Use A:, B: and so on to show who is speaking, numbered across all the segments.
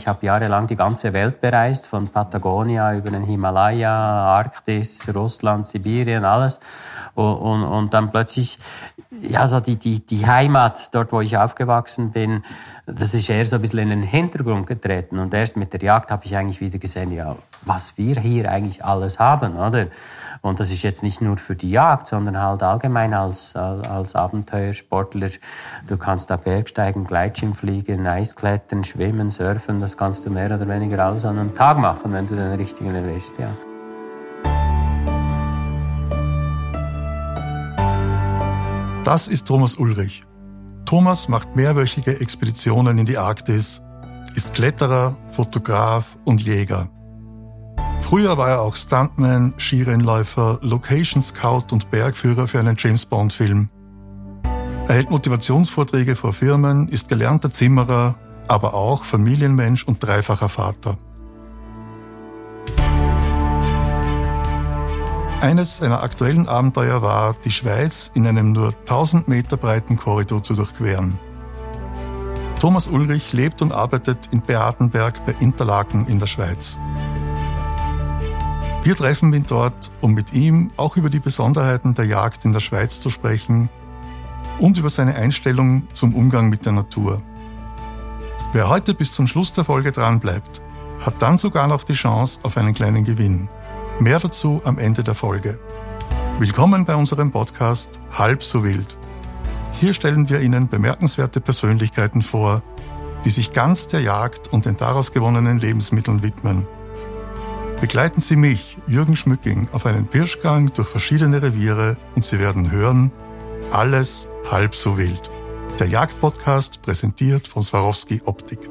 A: ich habe jahrelang die ganze Welt bereist, von Patagonia über den Himalaya, Arktis, Russland, Sibirien, alles. Und, und, und dann plötzlich, ja, so die, die, die Heimat, dort wo ich aufgewachsen bin, das ist eher so ein bisschen in den Hintergrund getreten. Und erst mit der Jagd habe ich eigentlich wieder gesehen, ja, was wir hier eigentlich alles haben, oder? Und das ist jetzt nicht nur für die Jagd, sondern halt allgemein als, als Abenteuersportler. Du kannst da Bergsteigen, Gleitschirmfliegen, Eisklettern, Schwimmen, Surfen. Das kannst du mehr oder weniger alles an einem Tag machen, wenn du den richtigen erwischst, ja.
B: Das ist Thomas Ulrich. Thomas macht mehrwöchige Expeditionen in die Arktis, ist Kletterer, Fotograf und Jäger. Früher war er auch Stuntman, Skirennläufer, Location Scout und Bergführer für einen James Bond-Film. Er hält Motivationsvorträge vor Firmen, ist gelernter Zimmerer, aber auch Familienmensch und dreifacher Vater. Eines seiner aktuellen Abenteuer war, die Schweiz in einem nur 1000 Meter breiten Korridor zu durchqueren. Thomas Ulrich lebt und arbeitet in Beatenberg bei Interlaken in der Schweiz. Wir treffen ihn dort, um mit ihm auch über die Besonderheiten der Jagd in der Schweiz zu sprechen und über seine Einstellung zum Umgang mit der Natur. Wer heute bis zum Schluss der Folge dranbleibt, hat dann sogar noch die Chance auf einen kleinen Gewinn. Mehr dazu am Ende der Folge. Willkommen bei unserem Podcast Halb so wild. Hier stellen wir Ihnen bemerkenswerte Persönlichkeiten vor, die sich ganz der Jagd und den daraus gewonnenen Lebensmitteln widmen – Begleiten Sie mich, Jürgen Schmücking, auf einen Pirschgang durch verschiedene Reviere und Sie werden hören, alles halb so wild. Der Jagdpodcast präsentiert von Swarovski Optik.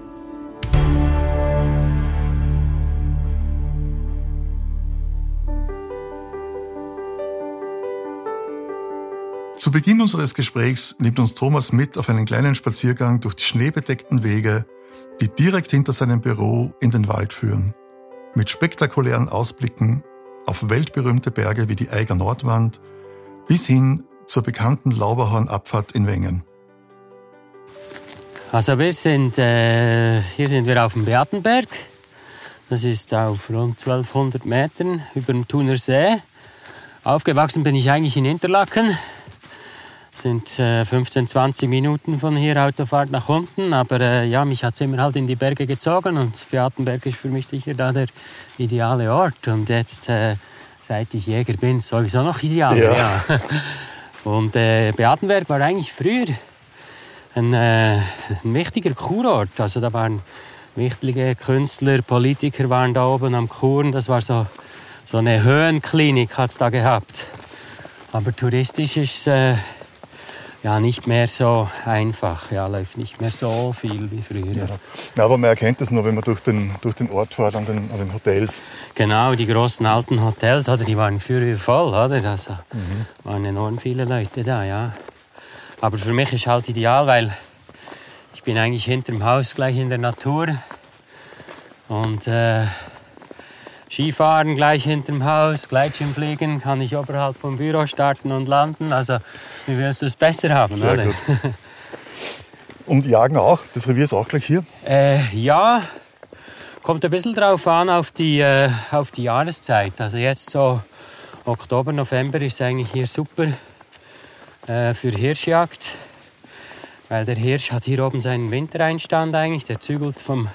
B: Zu Beginn unseres Gesprächs nimmt uns Thomas mit auf einen kleinen Spaziergang durch die schneebedeckten Wege, die direkt hinter seinem Büro in den Wald führen mit spektakulären Ausblicken auf weltberühmte Berge wie die Eiger Nordwand bis hin zur bekannten Lauberhornabfahrt in Wengen.
A: Also wir sind, äh, hier sind wir auf dem Beatenberg. Das ist auf rund 1200 Metern über dem Thuner See. Aufgewachsen bin ich eigentlich in Interlaken sind äh, 15, 20 Minuten von hier Autofahrt nach unten. Aber äh, ja, mich hat es immer halt in die Berge gezogen und Beatenberg ist für mich sicher da der ideale Ort. Und jetzt, äh, seit ich Jäger bin, sowieso noch ideal. Ja. ja. Und äh, Beatenberg war eigentlich früher ein, äh, ein wichtiger Kurort. Also da waren wichtige Künstler, Politiker waren da oben am Kuren. Das war so, so eine Höhenklinik hat es da gehabt. Aber touristisch ist es äh, ja, nicht mehr so einfach. Ja, läuft nicht mehr so viel wie früher.
B: Ja, aber man erkennt das nur, wenn man durch den, durch den Ort fährt, an den, an den Hotels.
A: Genau, die großen alten Hotels, oder, die waren früher voll. Oder? Also, mhm. waren enorm viele Leute da, ja. Aber für mich ist halt ideal, weil ich bin eigentlich hinterm Haus gleich in der Natur. Und äh, Skifahren gleich hinterm Haus, Gleitschirmfliegen kann ich oberhalb vom Büro starten und landen. Also wie willst du es besser haben?
B: Sehr oder? gut. Und Jagen auch? Das Revier ist auch gleich hier?
A: Äh, ja, kommt ein bisschen drauf an, auf die, äh, auf die Jahreszeit. Also jetzt so Oktober, November ist eigentlich hier super äh, für Hirschjagd. Weil der Hirsch hat hier oben seinen Wintereinstand eigentlich. Der zügelt vom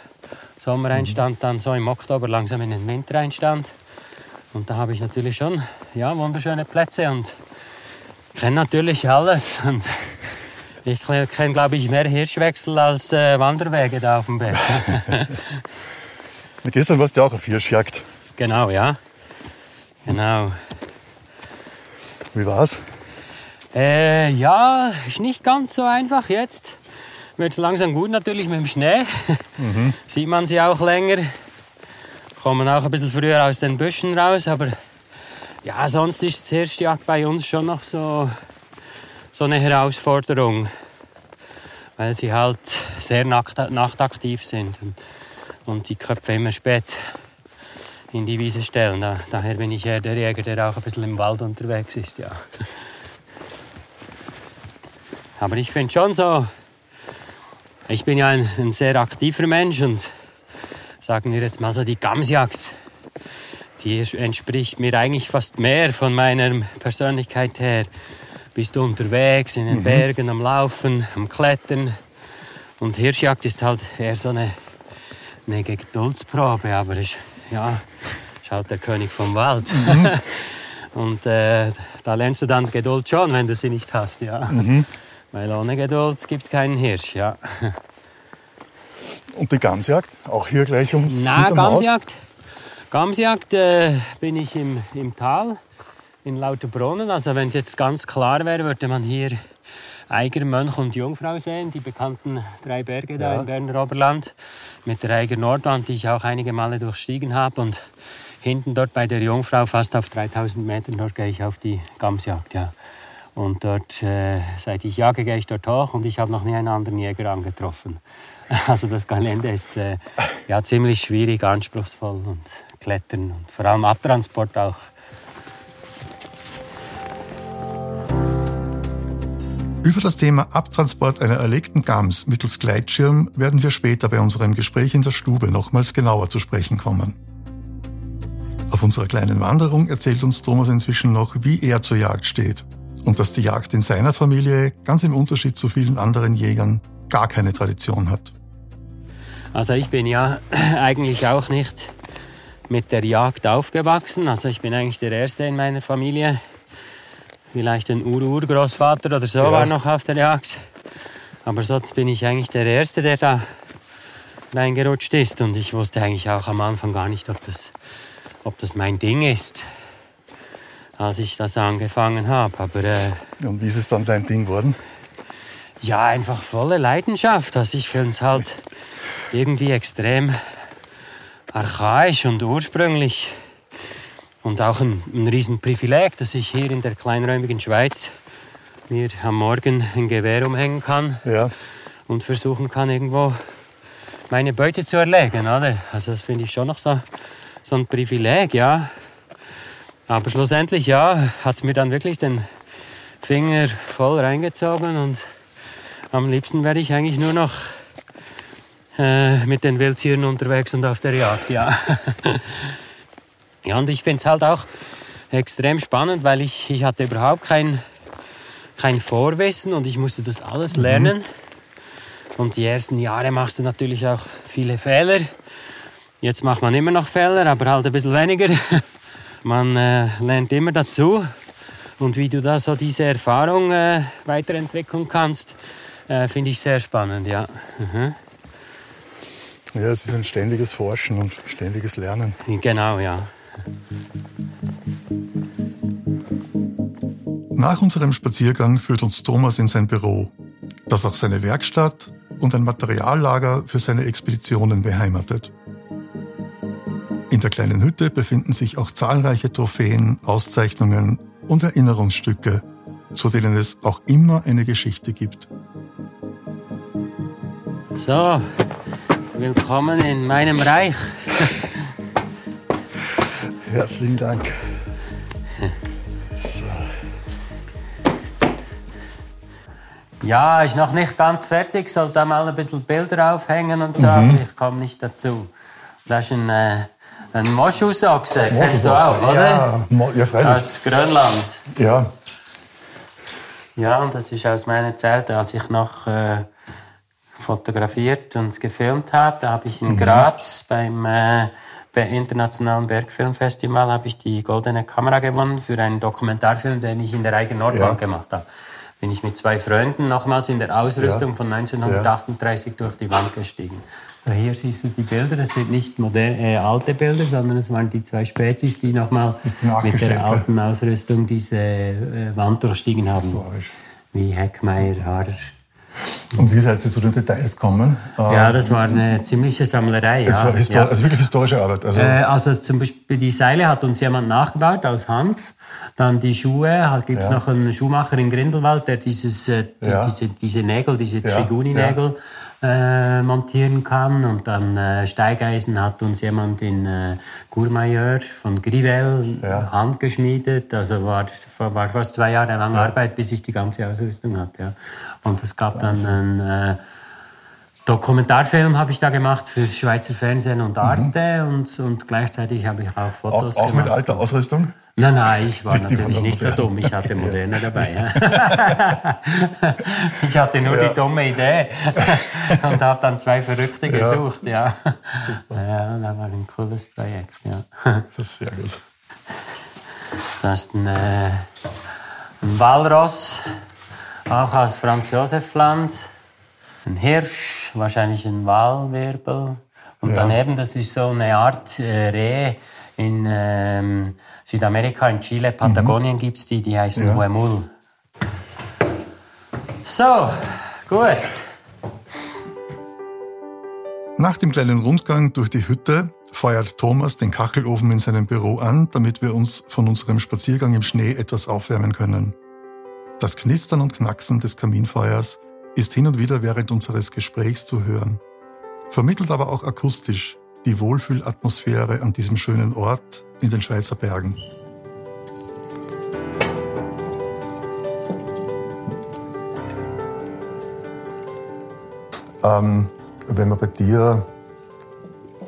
A: Sommereinstand dann so im Oktober langsam in den Wintereinstand. Und da habe ich natürlich schon ja, wunderschöne Plätze und kenne natürlich alles. Und ich kenne, glaube ich, mehr Hirschwechsel als äh, Wanderwege da auf dem Berg.
B: Gestern warst du ja auch auf Hirschjagd.
A: Genau, ja. Genau.
B: Wie war's?
A: Äh, ja, ist nicht ganz so einfach jetzt wird es langsam gut natürlich mit dem Schnee. Mhm. Sieht man sie auch länger. Kommen auch ein bisschen früher aus den Büschen raus. Aber ja, sonst ist die Hirschjagd bei uns schon noch so, so eine Herausforderung. Weil sie halt sehr nachtaktiv sind und, und die Köpfe immer spät in die Wiese stellen. Da, daher bin ich eher der Jäger, der auch ein bisschen im Wald unterwegs ist. Ja. Aber ich finde schon so, ich bin ja ein, ein, sehr aktiver Mensch und sagen wir jetzt mal so, die Gamsjagd, die entspricht mir eigentlich fast mehr von meiner Persönlichkeit her. Bist du unterwegs in den mhm. Bergen, am Laufen, am Klettern. Und Hirschjagd ist halt eher so eine, eine Geduldsprobe, aber ist, ja, ist halt der König vom Wald. Mhm. Und äh, da lernst du dann Geduld schon, wenn du sie nicht hast, ja. Mhm. Weil ohne Geduld gibt es keinen Hirsch, ja.
C: Und die Gamsjagd? Auch hier gleich ums
A: Na, Gamsjagd. Gamsjagd äh, bin ich im, im Tal in Lauterbrunnen. Also wenn es jetzt ganz klar wäre, würde man hier Eiger, Mönch und Jungfrau sehen, die bekannten drei Berge da im Berner Oberland. Mit der Eiger Nordwand, die ich auch einige Male durchstiegen habe. Und hinten dort bei der Jungfrau, fast auf 3000 Metern, dort gehe ich auf die Gamsjagd. Ja. Und dort, äh, seit ich jage, gehe ich dort hoch und ich habe noch nie einen anderen Jäger angetroffen. Also das Gelände ist äh, ja, ziemlich schwierig, anspruchsvoll und klettern und vor allem Abtransport auch.
C: Über das Thema Abtransport einer erlegten Gams mittels Gleitschirm werden wir später bei unserem Gespräch in der Stube nochmals genauer zu sprechen kommen. Auf unserer kleinen Wanderung erzählt uns Thomas inzwischen noch, wie er zur Jagd steht und dass die Jagd in seiner Familie, ganz im Unterschied zu vielen anderen Jägern, gar keine Tradition hat.
A: Also ich bin ja eigentlich auch nicht mit der Jagd aufgewachsen. Also ich bin eigentlich der Erste in meiner Familie. Vielleicht ein Ur-Urgroßvater oder so ja. war noch auf der Jagd. Aber sonst bin ich eigentlich der Erste, der da reingerutscht ist. Und ich wusste eigentlich auch am Anfang gar nicht, ob das, ob das mein Ding ist, als ich das angefangen habe. Aber, äh,
C: Und wie ist es dann dein Ding geworden?
A: Ja, einfach volle Leidenschaft. Also ich finde es halt irgendwie extrem archaisch und ursprünglich und auch ein, ein Riesenprivileg, dass ich hier in der kleinräumigen Schweiz mir am Morgen ein Gewehr umhängen kann ja. und versuchen kann, irgendwo meine Beute zu erlegen. Oder? Also das finde ich schon noch so, so ein Privileg, ja. Aber schlussendlich, ja, hat es mir dann wirklich den Finger voll reingezogen und am liebsten werde ich eigentlich nur noch äh, mit den Wildtieren unterwegs und auf der Jagd, ja. ja, und ich finde es halt auch extrem spannend, weil ich, ich hatte überhaupt kein, kein Vorwissen und ich musste das alles mhm. lernen. Mhm. Und die ersten Jahre machst du natürlich auch viele Fehler. Jetzt macht man immer noch Fehler, aber halt ein bisschen weniger. Man äh, lernt immer dazu. Und wie du da so diese Erfahrung äh, weiterentwickeln kannst, äh, Finde ich sehr spannend, ja. Mhm.
C: Ja, es ist ein ständiges Forschen und ständiges Lernen.
A: Genau, ja.
C: Nach unserem Spaziergang führt uns Thomas in sein Büro, das auch seine Werkstatt und ein Materiallager für seine Expeditionen beheimatet. In der kleinen Hütte befinden sich auch zahlreiche Trophäen, Auszeichnungen und Erinnerungsstücke, zu denen es auch immer eine Geschichte gibt.
A: So, willkommen in meinem Reich.
C: Herzlichen Dank. So.
A: Ja, ist noch nicht ganz fertig. Soll da mal ein bisschen Bilder aufhängen und so, mhm. aber ich komme nicht dazu. Das ist ein, äh, ein Moschusochse, kennst du auch, oder?
C: Ja, ja freilich.
A: Aus Grönland.
C: Ja.
A: Ja, und das ist aus meiner Zeit, als ich noch äh, fotografiert und gefilmt habe. Da habe ich in mhm. Graz beim äh, Internationalen Bergfilmfestival habe ich die Goldene Kamera gewonnen für einen Dokumentarfilm, den ich in der eigenen Nordwand ja. gemacht habe. Bin ich mit zwei Freunden nochmals in der Ausrüstung ja. von 1938 ja. durch die Wand gestiegen. Hier siehst du die Bilder, das sind nicht moderne, äh, alte Bilder, sondern es waren die zwei Spezies, die nochmal mit der alten Ausrüstung diese äh, Wand durchstiegen haben. Wie Heckmeier, Harrer.
C: Und wie seid ihr zu den Details gekommen?
A: Ja, das war eine ziemliche Sammlerei.
C: Es ja. war ja. also wirklich historische Arbeit.
A: Also, äh, also zum Beispiel die Seile hat uns jemand nachgebaut aus Hanf. Dann die Schuhe, halt gibt es ja. noch einen Schuhmacher in Grindelwald, der dieses, äh, diese, diese Nägel, diese Triguni-Nägel äh, montieren kann. Und dann äh, Steigeisen hat uns jemand in äh, Courmayeur von Grivel ja. handgeschmiedet. Also war, war fast zwei Jahre lang ja. Arbeit, bis ich die ganze Ausrüstung hatte. Ja. Und es gab Wahnsinn. dann ein, äh, Dokumentarfilm habe ich da gemacht für Schweizer Fernsehen und Arte mhm. und, und gleichzeitig habe ich auch Fotos
C: auch, auch gemacht. mit alter Ausrüstung?
A: Nein, nein, ich war die, natürlich nicht so dumm. Ich hatte Moderne dabei. Ja. ich hatte nur ja. die dumme Idee und habe dann zwei Verrückte gesucht. Ja, ja. das war ein cooles Projekt. Ja.
C: Das ist sehr gut.
A: Das ist ein, äh, ein Walross, auch aus Franz Josef Land ein Hirsch, wahrscheinlich ein Walwirbel. Und ja. daneben, das ist so eine Art äh, Reh in ähm, Südamerika, in Chile, Patagonien mhm. gibt es die, die heißen ja. Huemul. So, gut.
C: Nach dem kleinen Rundgang durch die Hütte feuert Thomas den Kachelofen in seinem Büro an, damit wir uns von unserem Spaziergang im Schnee etwas aufwärmen können. Das Knistern und Knacksen des Kaminfeuers ist hin und wieder während unseres Gesprächs zu hören, vermittelt aber auch akustisch die Wohlfühlatmosphäre an diesem schönen Ort in den Schweizer Bergen. Ähm, wenn man bei dir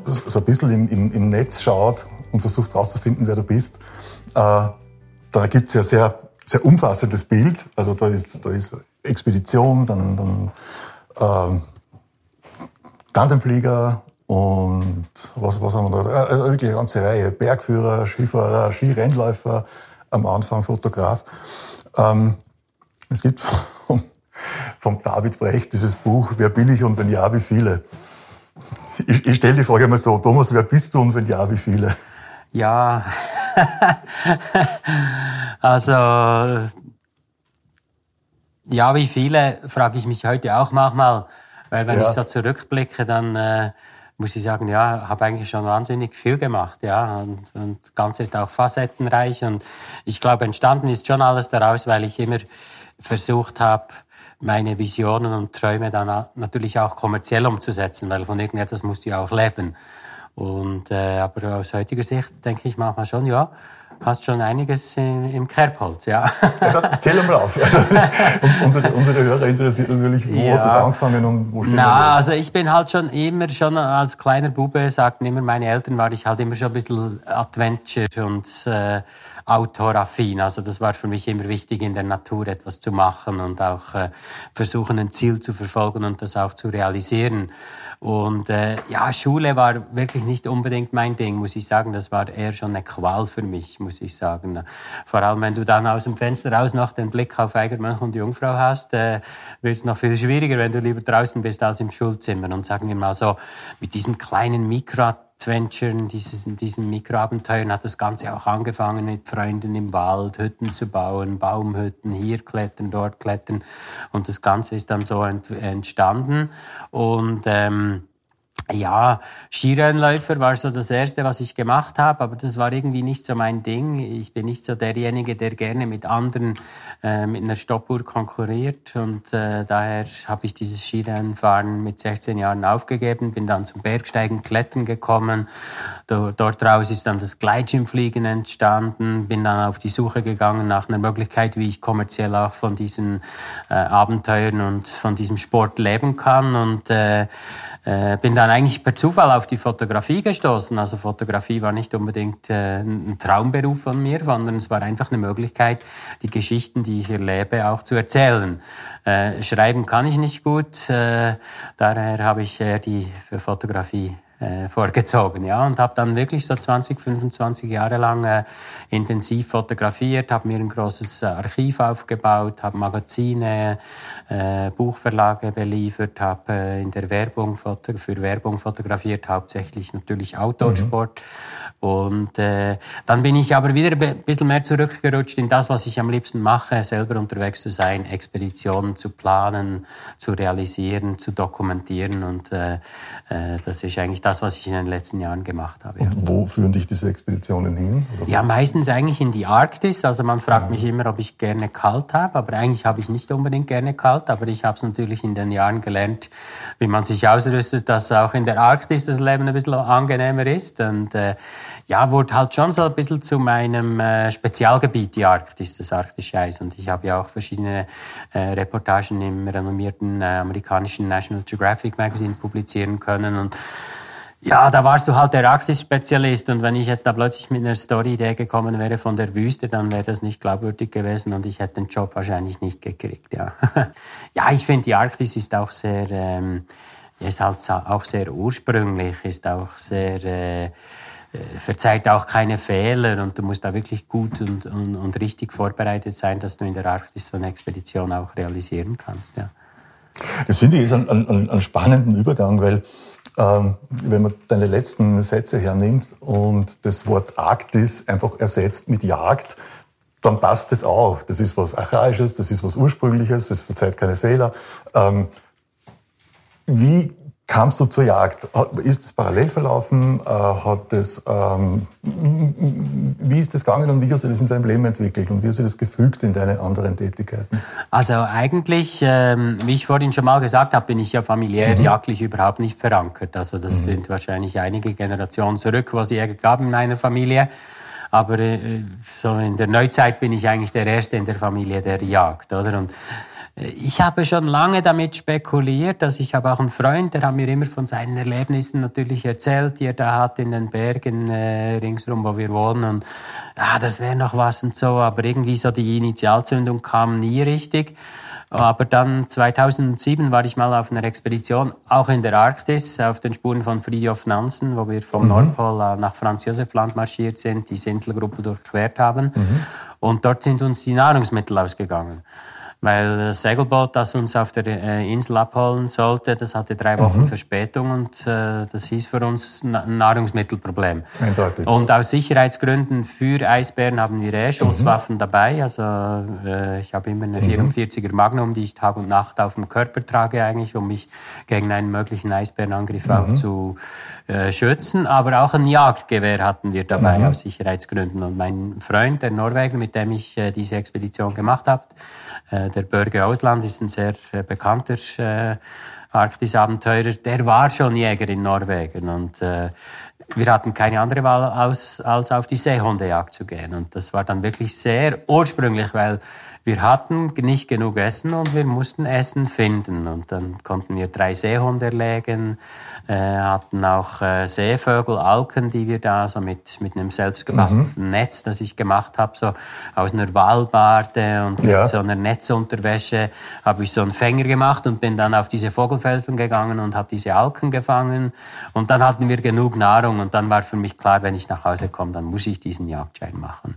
C: so ein bisschen im, im, im Netz schaut und versucht herauszufinden, wer du bist, äh, da gibt es ja sehr, sehr umfassendes Bild. Also da ist, da ist Expedition, dann, dann ähm, Tandemflieger und was, was haben wir da? Äh, äh, wirklich eine ganze Reihe. Bergführer, Skifahrer, Skirennläufer, am Anfang Fotograf. Ähm, es gibt vom, vom David Brecht dieses Buch Wer bin ich und wenn ja, wie viele? Ich, ich stelle die Frage mal so, Thomas, wer bist du und wenn ja, wie viele?
A: Ja, also ja, wie viele, frage ich mich heute auch manchmal. Weil wenn ja. ich so zurückblicke, dann äh, muss ich sagen, ja, habe eigentlich schon wahnsinnig viel gemacht, ja. Und, und das Ganze ist auch facettenreich. Und ich glaube, entstanden ist schon alles daraus, weil ich immer versucht habe, meine Visionen und Träume dann natürlich auch kommerziell umzusetzen, weil von irgendetwas musst du ja auch leben. Und äh, aber aus heutiger Sicht denke ich manchmal schon, ja, hast schon einiges im Kerbholz, ja.
C: ja zähl mal auf. Also, unsere, unsere Hörer interessiert natürlich, wo ja. hat das angefangen und wo steht
A: Na, also ich bin halt schon immer, schon als kleiner Bube, sagten immer meine Eltern, war ich halt immer schon ein bisschen Adventure und äh, autoraffin. Also das war für mich immer wichtig, in der Natur etwas zu machen und auch äh, versuchen, ein Ziel zu verfolgen und das auch zu realisieren. Und äh, ja, Schule war wirklich nicht unbedingt mein Ding, muss ich sagen. Das war eher schon eine Qual für mich, muss ich sagen. Vor allem, wenn du dann aus dem Fenster raus noch den Blick auf Eigermönch und Jungfrau hast, äh, wird es noch viel schwieriger, wenn du lieber draußen bist als im Schulzimmer. Und sagen wir mal so, mit diesen kleinen Mikro Adventuren, dieses, diesen Mikroabenteuern hat das Ganze auch angefangen mit Freunden im Wald, Hütten zu bauen, Baumhütten, hier klettern, dort klettern. Und das Ganze ist dann so entstanden. Und ähm, ja, Skirennläufer war so das Erste, was ich gemacht habe, aber das war irgendwie nicht so mein Ding. Ich bin nicht so derjenige, der gerne mit anderen äh, mit einer Stoppuhr konkurriert und äh, daher habe ich dieses Skirennfahren mit 16 Jahren aufgegeben, bin dann zum Bergsteigen, Klettern gekommen. Dort, dort raus ist dann das Gleitschirmfliegen entstanden, bin dann auf die Suche gegangen nach einer Möglichkeit, wie ich kommerziell auch von diesen äh, Abenteuern und von diesem Sport leben kann und äh, äh, bin dann eigentlich per Zufall auf die Fotografie gestoßen. Also Fotografie war nicht unbedingt äh, ein Traumberuf von mir, sondern es war einfach eine Möglichkeit, die Geschichten, die ich erlebe, auch zu erzählen. Äh, schreiben kann ich nicht gut, äh, daher habe ich eher die Fotografie äh, vorgezogen, ja, und habe dann wirklich so 20, 25 Jahre lang äh, intensiv fotografiert, habe mir ein großes äh, Archiv aufgebaut, habe Magazine, äh, Buchverlage beliefert, habe äh, in der Werbung für Werbung fotografiert, hauptsächlich natürlich Outdoor-Sport. Mhm. Und äh, dann bin ich aber wieder ein bisschen mehr zurückgerutscht in das, was ich am liebsten mache, selber unterwegs zu sein, Expeditionen zu planen, zu realisieren, zu dokumentieren und äh, äh, das ist eigentlich das, was ich in den letzten Jahren gemacht habe.
C: Ja. Und wo führen dich diese Expeditionen hin?
A: Oder? Ja, meistens eigentlich in die Arktis. Also man fragt ja. mich immer, ob ich gerne kalt habe, aber eigentlich habe ich nicht unbedingt gerne kalt. Aber ich habe es natürlich in den Jahren gelernt, wie man sich ausrüstet, dass auch in der Arktis das Leben ein bisschen angenehmer ist. Und äh, ja, wurde halt schon so ein bisschen zu meinem äh, Spezialgebiet, die Arktis, das arktische Eis. Und ich habe ja auch verschiedene äh, Reportagen im renommierten äh, amerikanischen National Geographic Magazine publizieren können. Und ja, da warst du halt der Arktis-Spezialist und wenn ich jetzt da plötzlich mit einer Story-Idee gekommen wäre von der Wüste, dann wäre das nicht glaubwürdig gewesen und ich hätte den Job wahrscheinlich nicht gekriegt, ja. ja, ich finde, die Arktis ist auch sehr, ähm, ist halt auch sehr ursprünglich, ist auch sehr, äh, verzeiht auch keine Fehler und du musst da wirklich gut und, und, und richtig vorbereitet sein, dass du in der Arktis so eine Expedition auch realisieren kannst, ja.
C: Das finde ich ist ein, ein, ein spannenden Übergang, weil ähm, wenn man deine letzten Sätze hernimmt und das Wort Arktis einfach ersetzt mit Jagd, dann passt das auch. Das ist was Archaisches, das ist was Ursprüngliches, es verzeiht keine Fehler. Ähm, wie kamst du zur Jagd? Ist es parallel verlaufen? Äh, hat das, ähm, wie ist das gegangen und wie hast du das in deinem Leben entwickelt und wie hast du das gefügt in deine anderen Tätigkeiten?
A: Also eigentlich, ähm, wie ich vorhin schon mal gesagt habe, bin ich ja familiär mhm. jagdlich überhaupt nicht verankert. Also das mhm. sind wahrscheinlich einige Generationen zurück, was Jäger gab in meiner Familie. Aber äh, so in der Neuzeit bin ich eigentlich der Erste in der Familie, der jagt, oder? Und ich habe schon lange damit spekuliert, dass ich habe auch einen Freund, der hat mir immer von seinen Erlebnissen natürlich erzählt, die er da hat in den Bergen äh, ringsrum, wo wir wohnen. Und ja, das wäre noch was und so, aber irgendwie so die Initialzündung kam nie richtig. Aber dann 2007 war ich mal auf einer Expedition, auch in der Arktis, auf den Spuren von Fridtjof Nansen, wo wir vom mhm. Nordpol nach Franz Josef Land marschiert sind, diese Inselgruppe durchquert haben. Mhm. Und dort sind uns die Nahrungsmittel ausgegangen weil das Segelboot, das uns auf der äh, Insel abholen sollte, das hatte drei Wochen mhm. Verspätung und äh, das hieß für uns ein Nahrungsmittelproblem. Eindeutig. Und aus Sicherheitsgründen für Eisbären haben wir eh Schusswaffen mhm. dabei. Also äh, ich habe immer eine mhm. 44er Magnum, die ich Tag und Nacht auf dem Körper trage eigentlich, um mich gegen einen möglichen Eisbärenangriff auch mhm. zu äh, schützen. Aber auch ein Jagdgewehr hatten wir dabei mhm. aus Sicherheitsgründen. Und mein Freund, der Norweger, mit dem ich äh, diese Expedition gemacht habe, äh, der Börge Ausland ist ein sehr äh, bekannter äh, Arktis-Abenteurer. Der war schon Jäger in Norwegen und äh, wir hatten keine andere Wahl, aus, als auf die Seehundejagd zu gehen. Und das war dann wirklich sehr ursprünglich, weil wir hatten nicht genug Essen und wir mussten Essen finden. Und dann konnten wir drei Seehunde erlegen, äh, hatten auch äh, Seevögel, Alken, die wir da so mit, mit einem selbstgebastelten mhm. Netz, das ich gemacht habe, so aus einer Walbarte und ja. mit so einer Netzunterwäsche, habe ich so einen Fänger gemacht und bin dann auf diese Vogelfelsen gegangen und habe diese Alken gefangen. Und dann hatten wir genug Nahrung und dann war für mich klar, wenn ich nach Hause komme, dann muss ich diesen Jagdschein machen.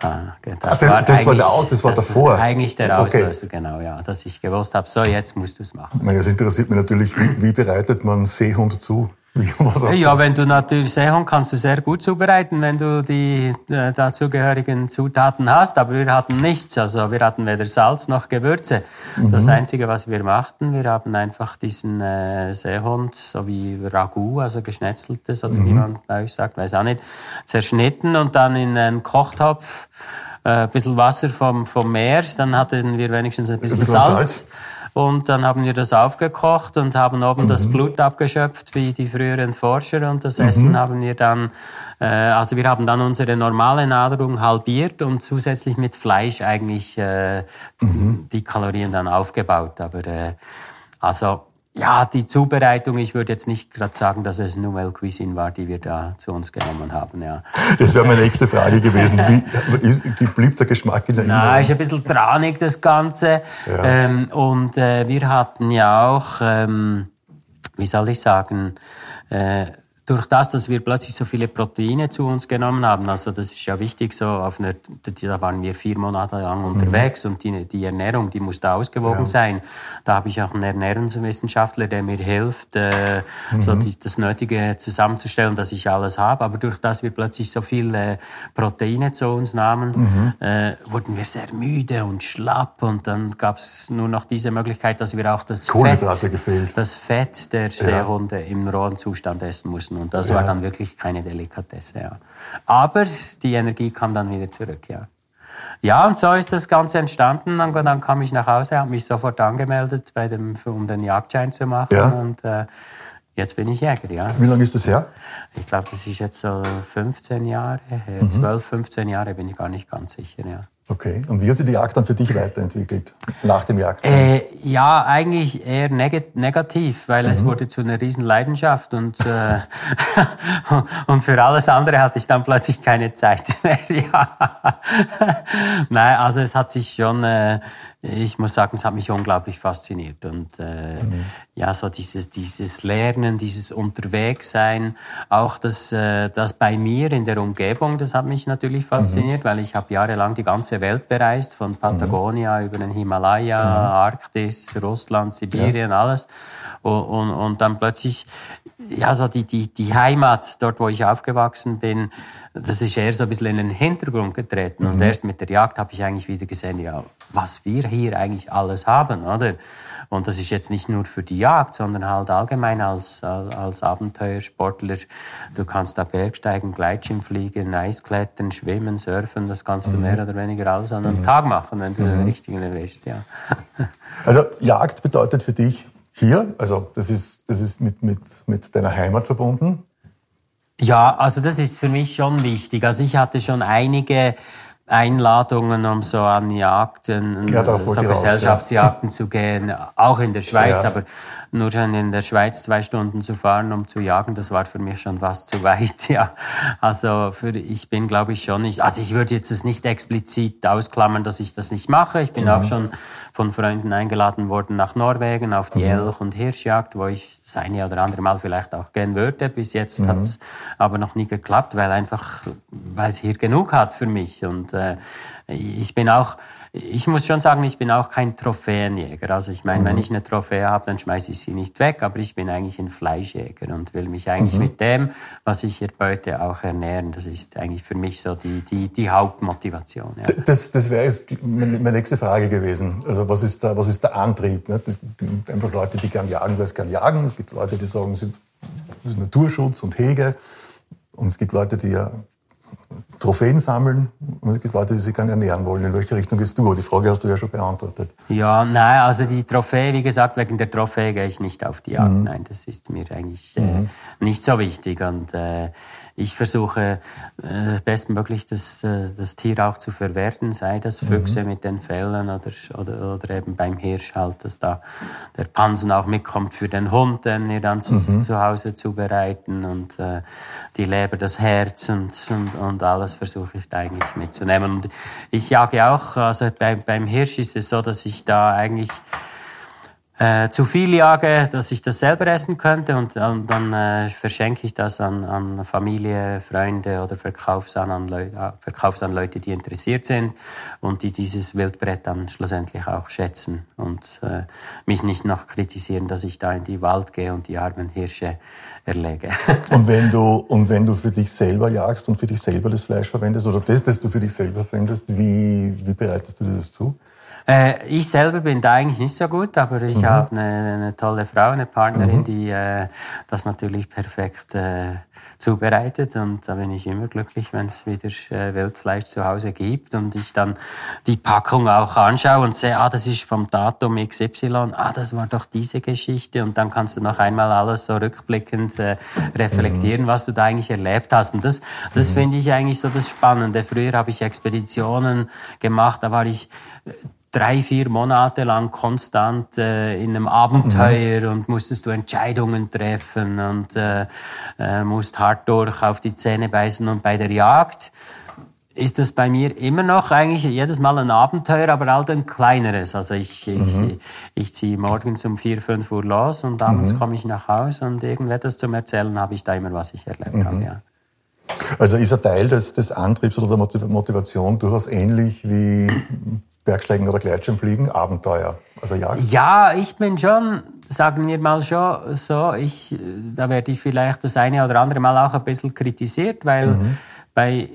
C: Ah, das, also, war, das war der Aus, das war das davor.
A: Eigentlich der Auslöser, okay. genau, ja. Dass ich gewusst habe, so jetzt musst du es machen.
C: Das interessiert mich natürlich, wie, wie bereitet man Seehund zu?
A: ja, wenn du natürlich Seehund kannst du sehr gut zubereiten, wenn du die äh, dazugehörigen Zutaten hast. Aber wir hatten nichts. Also wir hatten weder Salz noch Gewürze. Mhm. Das Einzige, was wir machten, wir haben einfach diesen äh, Seehund, so wie Ragout, also geschnetzeltes oder mhm. wie man bei euch sagt, weiß auch nicht, zerschnitten und dann in einen Kochtopf äh, ein bisschen Wasser vom, vom Meer. Dann hatten wir wenigstens ein bisschen, ein bisschen Salz. Salz und dann haben wir das aufgekocht und haben oben mhm. das Blut abgeschöpft, wie die früheren Forscher. Und das mhm. Essen haben wir dann, äh, also wir haben dann unsere normale Nahrung halbiert und zusätzlich mit Fleisch eigentlich äh, mhm. die Kalorien dann aufgebaut. Aber äh, also ja, die Zubereitung, ich würde jetzt nicht gerade sagen, dass es Nouvelle Cuisine war, die wir da zu uns genommen haben. Ja.
C: Das wäre meine nächste Frage gewesen. Wie ist, blieb der Geschmack in der Erinnerung?
A: Na, ist ein bisschen tranig, das Ganze. Ja. Ähm, und äh, wir hatten ja auch, ähm, wie soll ich sagen, äh, durch das, dass wir plötzlich so viele Proteine zu uns genommen haben, also das ist ja wichtig, so auf einer, da waren wir vier Monate lang unterwegs mhm. und die, die Ernährung, die musste ausgewogen ja. sein. Da habe ich auch einen Ernährungswissenschaftler, der mir hilft, äh, mhm. so die, das Nötige zusammenzustellen, dass ich alles habe. Aber durch das wir plötzlich so viele Proteine zu uns nahmen, mhm. äh, wurden wir sehr müde und schlapp und dann gab es nur noch diese Möglichkeit, dass wir auch das Fett, das Fett der Seehunde ja. im rohen Zustand essen mussten. Und das ja. war dann wirklich keine Delikatesse. Ja. Aber die Energie kam dann wieder zurück. Ja. Ja, und so ist das Ganze entstanden. Und dann kam ich nach Hause, habe mich sofort angemeldet, bei dem, um den Jagdschein zu machen. Ja. Und äh, jetzt bin ich Jäger, ja.
C: Wie lange ist das her?
A: Ich glaube, das ist jetzt so 15 Jahre her. Mhm. 12, 15 Jahre bin ich gar nicht ganz sicher, ja.
C: Okay. Und wie hat sich die Jagd dann für dich weiterentwickelt nach dem Jagd?
A: Äh, ja, eigentlich eher neg negativ, weil mhm. es wurde zu einer riesen Leidenschaft und äh, und für alles andere hatte ich dann plötzlich keine Zeit mehr. ja. Nein, also es hat sich schon äh, ich muss sagen, es hat mich unglaublich fasziniert. Und äh, mhm. ja, so dieses, dieses Lernen, dieses Unterwegssein, auch das, äh, das bei mir in der Umgebung, das hat mich natürlich mhm. fasziniert, mhm. weil ich habe jahrelang die ganze Welt bereist, von Patagonia mhm. über den Himalaya, mhm. Arktis, Russland, Sibirien, ja. alles. Und, und, und dann plötzlich, ja, so die, die, die Heimat, dort wo ich aufgewachsen bin, das ist eher so ein bisschen in den Hintergrund getreten. Mhm. Und erst mit der Jagd habe ich eigentlich wieder gesehen, ja, was wir hier eigentlich alles haben, oder? Und das ist jetzt nicht nur für die Jagd, sondern halt allgemein als, als Abenteuersportler. Du kannst da Bergsteigen, Gleitschirmfliegen, Eisklettern, Schwimmen, Surfen, das kannst du mhm. mehr oder weniger alles an einem mhm. Tag machen, wenn du mhm. den richtigen erwischst, ja.
C: Also Jagd bedeutet für dich hier, also das ist, das ist mit, mit, mit deiner Heimat verbunden,
A: ja, also das ist für mich schon wichtig. Also ich hatte schon einige Einladungen, um so an Jagden, ja, so Gesellschaftsjagden ja. zu gehen, auch in der Schweiz, ja. aber nur schon in der Schweiz zwei Stunden zu fahren, um zu jagen, das war für mich schon fast zu weit, ja. Also für, ich bin, glaube ich, schon nicht, also ich würde jetzt es nicht explizit ausklammern, dass ich das nicht mache. Ich bin mhm. auch schon von Freunden eingeladen worden nach Norwegen auf die mhm. Elch- und Hirschjagd, wo ich das eine oder andere Mal vielleicht auch gehen würde. Bis jetzt mhm. hat es aber noch nie geklappt, weil einfach, weil es hier genug hat für mich. Und äh, ich bin auch, ich muss schon sagen, ich bin auch kein Trophäenjäger. Also ich meine, mhm. wenn ich eine Trophäe habe, dann schmeiße ich sie nicht weg, aber ich bin eigentlich ein Fleischjäger und will mich eigentlich mhm. mit dem, was ich erbeute, auch ernähren. Das ist eigentlich für mich so die, die, die Hauptmotivation. Ja.
C: Das, das wäre jetzt meine nächste Frage gewesen. Also was ist, der, was ist der Antrieb? Ne? Es gibt einfach Leute, die gern jagen, weil sie gern jagen. Es gibt Leute, die sagen, das ist Naturschutz und Hege. Und es gibt Leute, die ja Trophäen sammeln und es gibt Leute, die sich gerne ernähren wollen. In welche Richtung gehst du? Die Frage hast du ja schon beantwortet.
A: Ja, nein, also die Trophäe, wie gesagt, wegen der Trophäe gehe ich nicht auf die Jagd. Mhm. Nein, das ist mir eigentlich äh, mhm. nicht so wichtig. Und äh, ich versuche äh, bestmöglich das, äh, das Tier auch zu verwerten, sei das Füchse mhm. mit den Fellen oder, oder, oder eben beim Hirsch halt, dass da der Pansen auch mitkommt für den Hund, den wir dann zu, mhm. zu Hause zubereiten und äh, die Leber, das Herz und, und, und alles versuche ich da eigentlich mitzunehmen. Und ich jage auch, also beim, beim Hirsch ist es so, dass ich da eigentlich äh, zu viel jage, dass ich das selber essen könnte und, und dann äh, verschenke ich das an, an Familie, Freunde oder verkauf's an, an, Leu verkauf's an Leute, die interessiert sind und die dieses Wildbrett dann schlussendlich auch schätzen und äh, mich nicht noch kritisieren, dass ich da in die Wald gehe und die armen Hirsche erlege.
C: und wenn du und wenn du für dich selber jagst und für dich selber das Fleisch verwendest oder das, das du für dich selber verwendest, wie, wie bereitest du dir das zu?
A: Äh, ich selber bin da eigentlich nicht so gut, aber ich mhm. habe eine, eine, tolle Frau, eine Partnerin, mhm. die äh, das natürlich perfekt äh, zubereitet und da bin ich immer glücklich, wenn es wieder äh, Wildfleisch zu Hause gibt und ich dann die Packung auch anschaue und sehe, ah, das ist vom Datum XY, ah, das war doch diese Geschichte und dann kannst du noch einmal alles so rückblickend äh, reflektieren, mhm. was du da eigentlich erlebt hast und das, das mhm. finde ich eigentlich so das Spannende. Früher habe ich Expeditionen gemacht, da war ich äh, drei, vier Monate lang konstant äh, in einem Abenteuer mhm. und musstest du Entscheidungen treffen und äh, äh, musst hart durch auf die Zähne beißen und bei der Jagd ist das bei mir immer noch eigentlich jedes Mal ein Abenteuer, aber halt ein kleineres. Also ich, ich, mhm. ich ziehe morgens um 4, 5 Uhr los und abends mhm. komme ich nach Hause und irgendetwas zum Erzählen habe ich da immer, was ich erlebt mhm. habe. Ja.
C: Also ist ein Teil des, des Antriebs oder der Motivation durchaus ähnlich wie Bergsteigen oder Gleitschirmfliegen, Abenteuer, also Jagd?
A: Ja, ich bin schon, sagen wir mal schon so, ich, da werde ich vielleicht das eine oder andere Mal auch ein bisschen kritisiert, weil mhm. bei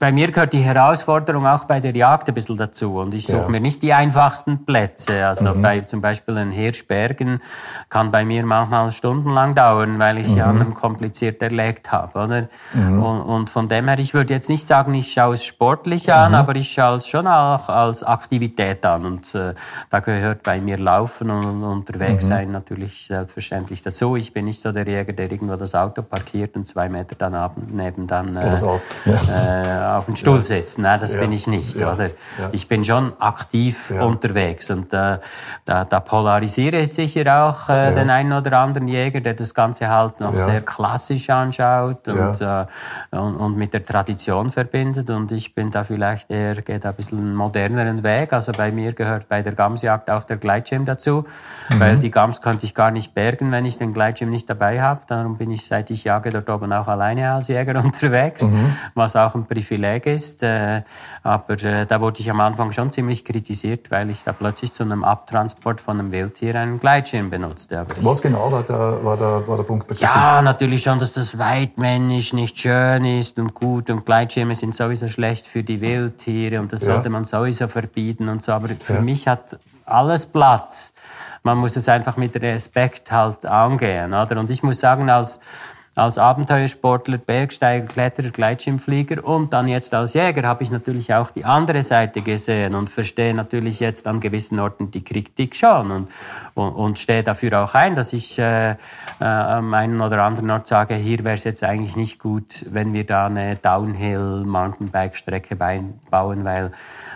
A: bei mir gehört die Herausforderung auch bei der Jagd ein bisschen dazu. Und ich suche ja. mir nicht die einfachsten Plätze. Also mhm. bei zum Beispiel den Hirschbergen kann bei mir manchmal stundenlang dauern, weil ich mhm. ja einen kompliziert erlegt habe. Oder? Mhm. Und, und, von dem her, ich würde jetzt nicht sagen, ich schaue es sportlich an, mhm. aber ich schaue es schon auch als Aktivität an. Und äh, da gehört bei mir Laufen und unterwegs mhm. sein natürlich selbstverständlich dazu. Ich bin nicht so der Jäger, der irgendwo das Auto parkiert und zwei Meter daneben neben dann äh, äh, auf den Stuhl setzen. Nein, das ja. bin ich nicht, ja. oder? Ich bin schon aktiv unterwegs und äh, da, da polarisiere ich sicher auch äh, den einen oder anderen Jäger, der das Ganze halt noch sehr klassisch anschaut und, äh, und, und, mit der Tradition verbindet und ich bin da vielleicht eher, geht ein bisschen einen moderneren Weg. Also bei mir gehört bei der Gamsjagd auch der Gleitschirm dazu, mhm. weil die Gams könnte ich gar nicht bergen, wenn ich den Gleitschirm nicht dabei habe. Darum bin ich, seit ich jage, dort oben auch alleine als Jäger unterwegs, mhm. was auch ein Privileg Privileg ist. Äh, aber äh, da wurde ich am Anfang schon ziemlich kritisiert, weil ich da plötzlich zu einem Abtransport von einem Wildtier einen Gleitschirm benutzte.
C: Was genau war der, war der, war der Punkt?
A: Ja, natürlich schon, dass das weitmännisch nicht schön ist und gut und Gleitschirme sind sowieso schlecht für die Wildtiere und das ja. sollte man sowieso verbieten und so. Aber für ja. mich hat alles Platz. Man muss es einfach mit Respekt halt angehen, oder? Und ich muss sagen, als als Abenteuersportler, Bergsteiger, Kletterer, Gleitschirmflieger und dann jetzt als Jäger habe ich natürlich auch die andere Seite gesehen und verstehe natürlich jetzt an gewissen Orten die Kritik schon und, und, und stehe dafür auch ein, dass ich äh, äh, am einen oder anderen Ort sage, hier wäre es jetzt eigentlich nicht gut, wenn wir da eine Downhill-Mountainbike-Strecke bauen, weil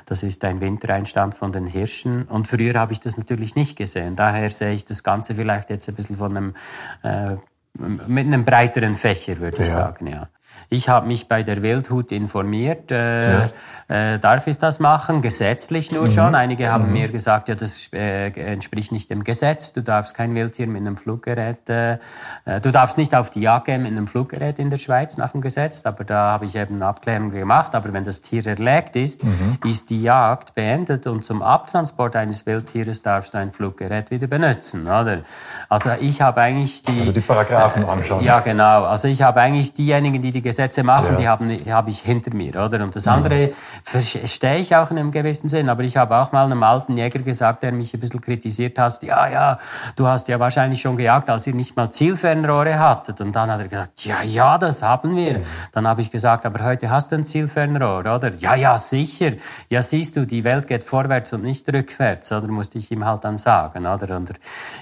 A: das ist ein Wintereinstand von den Hirschen. Und früher habe ich das natürlich nicht gesehen. Daher sehe ich das Ganze vielleicht jetzt ein bisschen von einem äh, mit einem breiteren Fächer, würde ich ja. sagen, ja. Ich habe mich bei der Wildhut informiert. Äh, ja. äh, darf ich das machen? Gesetzlich nur mhm. schon. Einige haben mhm. mir gesagt, ja, das äh, entspricht nicht dem Gesetz. Du darfst kein Wildtier mit einem Fluggerät, äh, äh, du darfst nicht auf die Jagd gehen mit einem Fluggerät in der Schweiz nach dem Gesetz. Aber da habe ich eben eine Abklärung gemacht. Aber wenn das Tier erlegt ist, mhm. ist die Jagd beendet und zum Abtransport eines Wildtieres darfst du ein Fluggerät wieder benutzen, oder? Also ich habe eigentlich die...
C: Also die Paragraphen anschauen.
A: Ja, genau. Also ich habe eigentlich diejenigen, die die Gesetze machen, ja. die habe hab ich hinter mir, oder? Und das andere ja. verstehe ich auch in einem gewissen Sinn. Aber ich habe auch mal einem alten Jäger gesagt, der mich ein bisschen kritisiert hat, ja, ja, du hast ja wahrscheinlich schon gejagt, als ihr nicht mal Zielfernrohre hattet. Und dann hat er gesagt, ja, ja, das haben wir. Dann habe ich gesagt, aber heute hast du ein Zielfernrohr, oder? Ja, ja, sicher. Ja, siehst du, die Welt geht vorwärts und nicht rückwärts, oder? Musste ich ihm halt dann sagen, oder? Und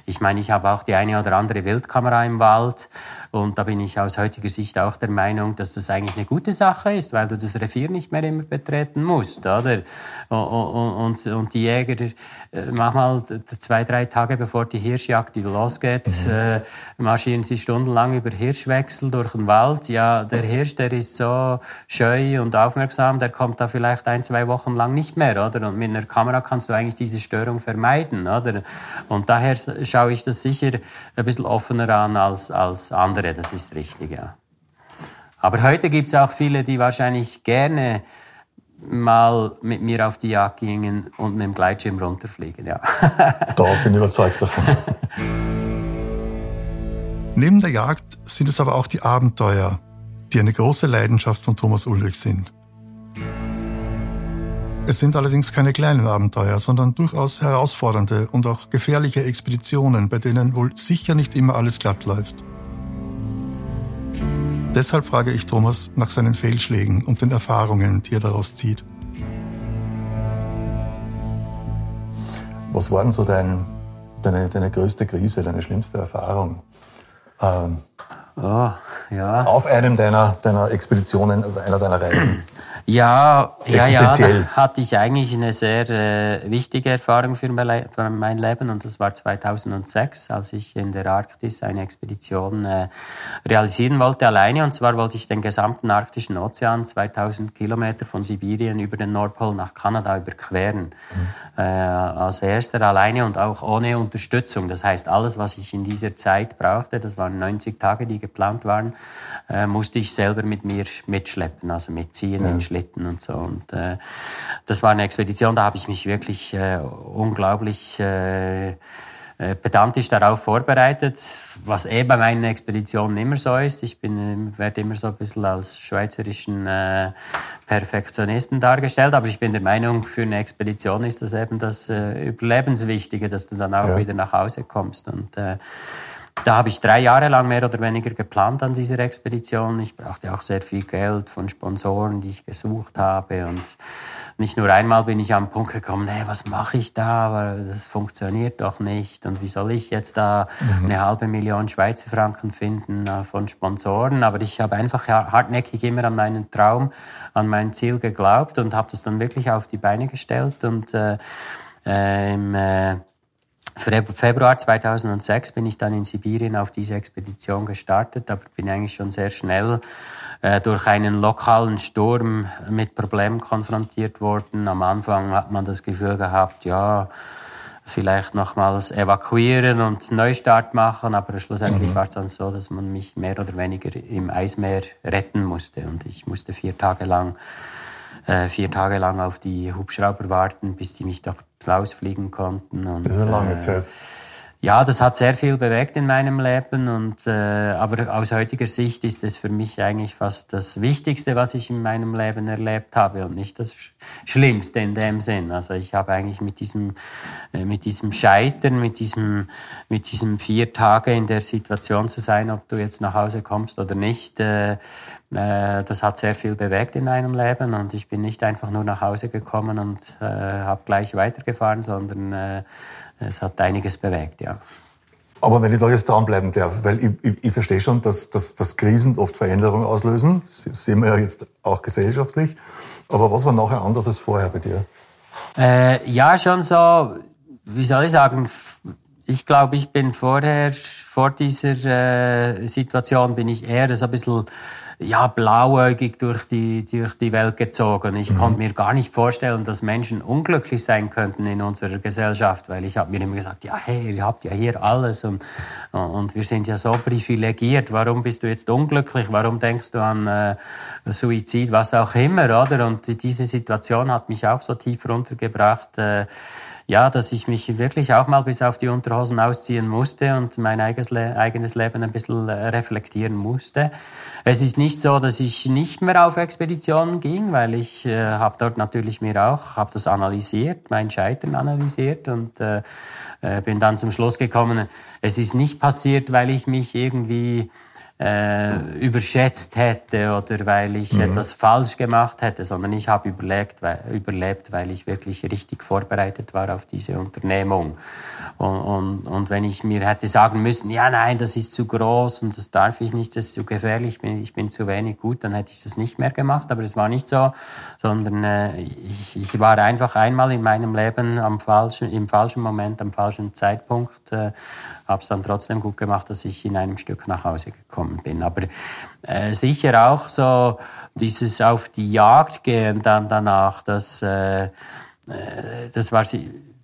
A: ich meine, ich habe auch die eine oder andere Wildkamera im Wald. Und da bin ich aus heutiger Sicht auch der Meinung, dass das eigentlich eine gute Sache ist, weil du das Revier nicht mehr immer betreten musst, oder? Und, und, und die Jäger, äh, manchmal zwei, drei Tage bevor die Hirschjagd losgeht, mhm. äh, marschieren sie stundenlang über Hirschwechsel durch den Wald. Ja, der Hirsch, der ist so scheu und aufmerksam, der kommt da vielleicht ein, zwei Wochen lang nicht mehr, oder? Und mit einer Kamera kannst du eigentlich diese Störung vermeiden, oder? Und daher schaue ich das sicher ein bisschen offener an als, als andere, das ist richtig, ja. Aber heute gibt es auch viele, die wahrscheinlich gerne mal mit mir auf die Jagd gingen und mit dem Gleitschirm runterfliegen, ja.
C: da bin ich überzeugt davon. Neben der Jagd sind es aber auch die Abenteuer, die eine große Leidenschaft von Thomas Ulrich sind. Es sind allerdings keine kleinen Abenteuer, sondern durchaus herausfordernde und auch gefährliche Expeditionen, bei denen wohl sicher nicht immer alles glatt läuft. Deshalb frage ich Thomas nach seinen Fehlschlägen und den Erfahrungen, die er daraus zieht. Was war denn so dein, deine, deine größte Krise, deine schlimmste Erfahrung? Ähm,
A: oh, ja.
C: Auf einem deiner, deiner Expeditionen oder einer deiner Reisen?
A: Ja, ja, ja, da hatte ich eigentlich eine sehr äh, wichtige Erfahrung für mein Leben und das war 2006, als ich in der Arktis eine Expedition äh, realisieren wollte alleine und zwar wollte ich den gesamten arktischen Ozean, 2000 Kilometer von Sibirien über den Nordpol nach Kanada überqueren. Mhm. Äh, als erster alleine und auch ohne Unterstützung. Das heißt, alles, was ich in dieser Zeit brauchte, das waren 90 Tage, die geplant waren, äh, musste ich selber mit mir mitschleppen, also mitziehen ja. in Schlitten und so. Und äh, das war eine Expedition, da habe ich mich wirklich äh, unglaublich äh, äh, pedantisch darauf vorbereitet, was eh bei meinen Expeditionen immer so ist. Ich bin, werde immer so ein bisschen als schweizerischen äh, Perfektionisten dargestellt, aber ich bin der Meinung, für eine Expedition ist das eben das äh, Überlebenswichtige, dass du dann auch ja. wieder nach Hause kommst. Und äh, da habe ich drei Jahre lang mehr oder weniger geplant an dieser Expedition. Ich brauchte auch sehr viel Geld von Sponsoren, die ich gesucht habe. Und nicht nur einmal bin ich am Punkt gekommen, hey, was mache ich da? Aber das funktioniert doch nicht. Und wie soll ich jetzt da mhm. eine halbe Million Schweizer Franken finden äh, von Sponsoren? Aber ich habe einfach hartnäckig immer an meinen Traum, an mein Ziel geglaubt und habe das dann wirklich auf die Beine gestellt. Und äh, äh, im äh, Februar 2006 bin ich dann in Sibirien auf diese Expedition gestartet, aber bin eigentlich schon sehr schnell äh, durch einen lokalen Sturm mit Problemen konfrontiert worden. Am Anfang hat man das Gefühl gehabt, ja, vielleicht nochmals evakuieren und Neustart machen, aber schlussendlich mhm. war es dann so, dass man mich mehr oder weniger im Eismeer retten musste und ich musste vier Tage lang äh, vier Tage lang auf die Hubschrauber warten, bis die mich doch rausfliegen konnten.
C: Und, das ist eine lange äh, Zeit.
A: Ja, das hat sehr viel bewegt in meinem Leben und äh, aber aus heutiger Sicht ist es für mich eigentlich fast das Wichtigste, was ich in meinem Leben erlebt habe und nicht das Schlimmste in dem Sinn. Also ich habe eigentlich mit diesem äh, mit diesem Scheitern, mit diesem mit diesem vier Tage in der Situation zu sein, ob du jetzt nach Hause kommst oder nicht, äh, äh, das hat sehr viel bewegt in meinem Leben und ich bin nicht einfach nur nach Hause gekommen und äh, habe gleich weitergefahren, sondern äh, es hat einiges bewegt, ja.
C: Aber wenn ich da jetzt dranbleiben darf, weil ich, ich, ich verstehe schon, dass, dass, dass Krisen oft Veränderungen auslösen, das sehen wir ja jetzt auch gesellschaftlich. Aber was war nachher anders als vorher bei dir?
A: Äh, ja, schon so, wie soll ich sagen, ich glaube, ich bin vorher, vor dieser äh, Situation bin ich eher so ein bisschen ja, blauäugig durch die, durch die Welt gezogen. Ich mhm. konnte mir gar nicht vorstellen, dass Menschen unglücklich sein könnten in unserer Gesellschaft, weil ich habe mir immer gesagt, ja, hey, ihr habt ja hier alles und, und wir sind ja so privilegiert. Warum bist du jetzt unglücklich? Warum denkst du an äh, Suizid, was auch immer, oder? Und diese Situation hat mich auch so tief runtergebracht. Äh, ja, dass ich mich wirklich auch mal bis auf die Unterhosen ausziehen musste und mein eigenes, Le eigenes Leben ein bisschen äh, reflektieren musste. Es ist nicht so, dass ich nicht mehr auf Expeditionen ging, weil ich äh, habe dort natürlich mir auch, habe das analysiert, mein Scheitern analysiert und äh, äh, bin dann zum Schluss gekommen, es ist nicht passiert, weil ich mich irgendwie äh, überschätzt hätte oder weil ich mhm. etwas falsch gemacht hätte, sondern ich habe überlebt weil, überlebt, weil ich wirklich richtig vorbereitet war auf diese Unternehmung. Und, und, und wenn ich mir hätte sagen müssen, ja, nein, das ist zu groß und das darf ich nicht, das ist zu gefährlich, ich bin, ich bin zu wenig gut, dann hätte ich das nicht mehr gemacht. Aber es war nicht so, sondern äh, ich, ich war einfach einmal in meinem Leben am falschen, im falschen Moment, am falschen Zeitpunkt. Äh, habe es dann trotzdem gut gemacht, dass ich in einem Stück nach Hause gekommen bin. Aber äh, sicher auch so dieses auf die Jagd gehen dann danach, das, äh, äh das war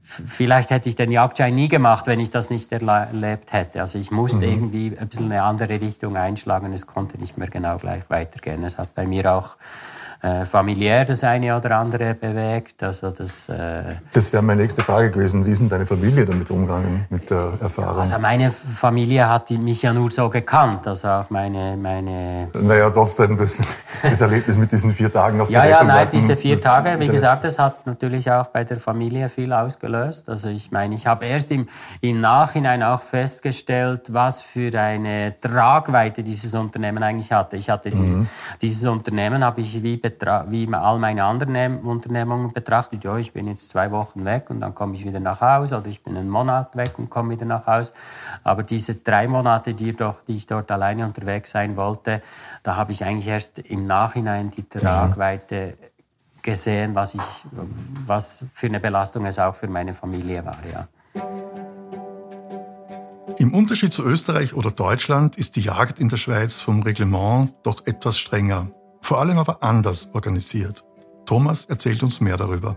A: vielleicht hätte ich den Jagdschein nie gemacht, wenn ich das nicht erlebt hätte. Also ich musste mhm. irgendwie ein bisschen eine andere Richtung einschlagen. Es konnte nicht mehr genau gleich weitergehen. Es hat bei mir auch äh, familiär das eine oder andere bewegt. Also das, äh
C: das wäre meine nächste Frage gewesen. Wie ist denn deine Familie damit umgegangen, mit der Erfahrung?
A: Also meine Familie hat mich ja nur so gekannt, also auch meine... meine
C: naja, trotzdem das, das Erlebnis mit diesen vier Tagen auf
A: ja,
C: der
A: Ja, nein, warten, diese vier Tage, wie gesagt, das hat natürlich auch bei der Familie viel ausgelöst. Also ich meine, ich habe erst im, im Nachhinein auch festgestellt, was für eine Tragweite dieses Unternehmen eigentlich hatte. Ich hatte dieses, mhm. dieses Unternehmen habe ich wie wie all meine anderen Unternehmungen betrachtet. Ja, ich bin jetzt zwei Wochen weg und dann komme ich wieder nach Hause oder ich bin einen Monat weg und komme wieder nach Hause. Aber diese drei Monate, die, doch, die ich dort alleine unterwegs sein wollte, da habe ich eigentlich erst im Nachhinein die Tragweite gesehen, was, ich, was für eine Belastung es auch für meine Familie war. Ja.
C: Im Unterschied zu Österreich oder Deutschland ist die Jagd in der Schweiz vom Reglement doch etwas strenger, vor allem aber anders organisiert. Thomas erzählt uns mehr darüber.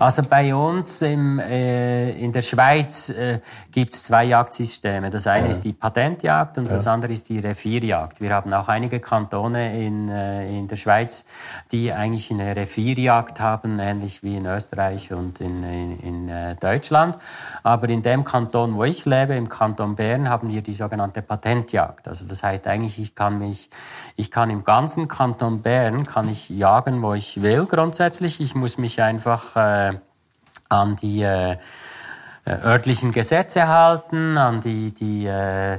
A: Also bei uns im, äh, in der Schweiz äh, gibt es zwei Jagdsysteme. Das eine ja. ist die Patentjagd und ja. das andere ist die Revierjagd. Wir haben auch einige Kantone in, äh, in der Schweiz, die eigentlich eine Revierjagd haben, ähnlich wie in Österreich und in, in, in äh, Deutschland. Aber in dem Kanton, wo ich lebe, im Kanton Bern, haben wir die sogenannte Patentjagd. Also das heißt eigentlich, ich kann mich, ich kann im ganzen Kanton Bern kann ich jagen, wo ich will grundsätzlich. Ich muss mich einfach äh, an die äh, äh, örtlichen Gesetze halten, an die, die, äh,